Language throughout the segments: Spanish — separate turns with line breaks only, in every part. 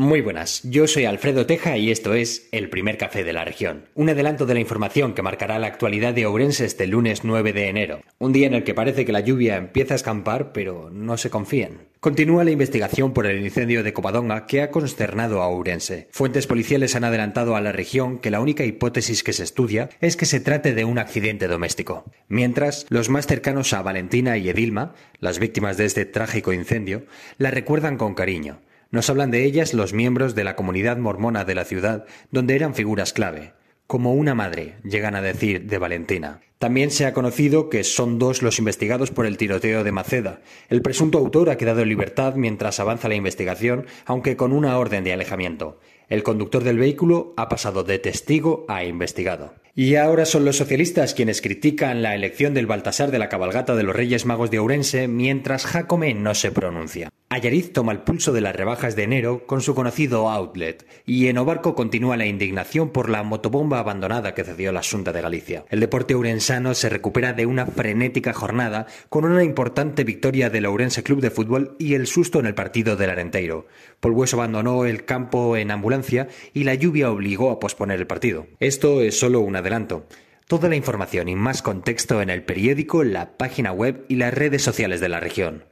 Muy buenas, yo soy Alfredo Teja y esto es El primer café de la región. Un adelanto de la información que marcará la actualidad de Ourense este lunes 9 de enero. Un día en el que parece que la lluvia empieza a escampar, pero no se confíen. Continúa la investigación por el incendio de Covadonga que ha consternado a Ourense. Fuentes policiales han adelantado a la región que la única hipótesis que se estudia es que se trate de un accidente doméstico. Mientras, los más cercanos a Valentina y Edilma, las víctimas de este trágico incendio, la recuerdan con cariño. Nos hablan de ellas los miembros de la comunidad mormona de la ciudad, donde eran figuras clave. Como una madre, llegan a decir de Valentina. También se ha conocido que son dos los investigados por el tiroteo de Maceda. El presunto autor ha quedado en libertad mientras avanza la investigación, aunque con una orden de alejamiento. El conductor del vehículo ha pasado de testigo a investigado. Y ahora son los socialistas quienes critican la elección del Baltasar de la cabalgata de los Reyes Magos de Ourense, mientras Jacome no se pronuncia. Ayariz toma el pulso de las rebajas de enero con su conocido outlet, y en Obarco continúa la indignación por la motobomba abandonada que cedió la Asunta de Galicia. El deporte urensano se recupera de una frenética jornada con una importante victoria del Ourense Club de Fútbol y el susto en el partido del Arenteiro. Polbueso abandonó el campo en ambulancia y la lluvia obligó a posponer el partido. Esto es solo un adelanto. Toda la información y más contexto en el periódico, la página web y las redes sociales de la región.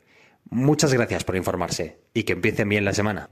Muchas gracias por informarse y que empiecen bien la semana.